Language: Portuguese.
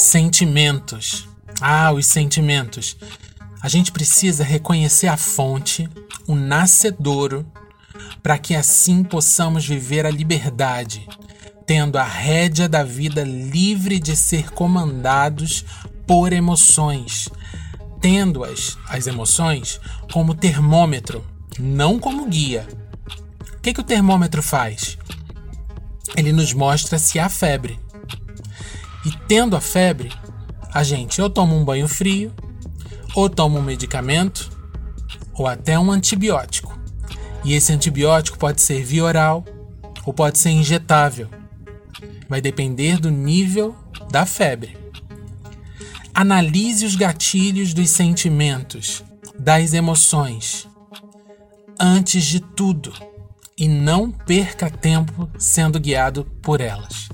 Sentimentos. Ah, os sentimentos. A gente precisa reconhecer a fonte, o nascedouro, para que assim possamos viver a liberdade, tendo a rédea da vida livre de ser comandados por emoções, tendo-as, as emoções, como termômetro, não como guia. O que, que o termômetro faz? Ele nos mostra se há febre. Tendo a febre, a gente ou toma um banho frio, ou toma um medicamento, ou até um antibiótico. E esse antibiótico pode ser via oral ou pode ser injetável. Vai depender do nível da febre. Analise os gatilhos dos sentimentos, das emoções, antes de tudo, e não perca tempo sendo guiado por elas.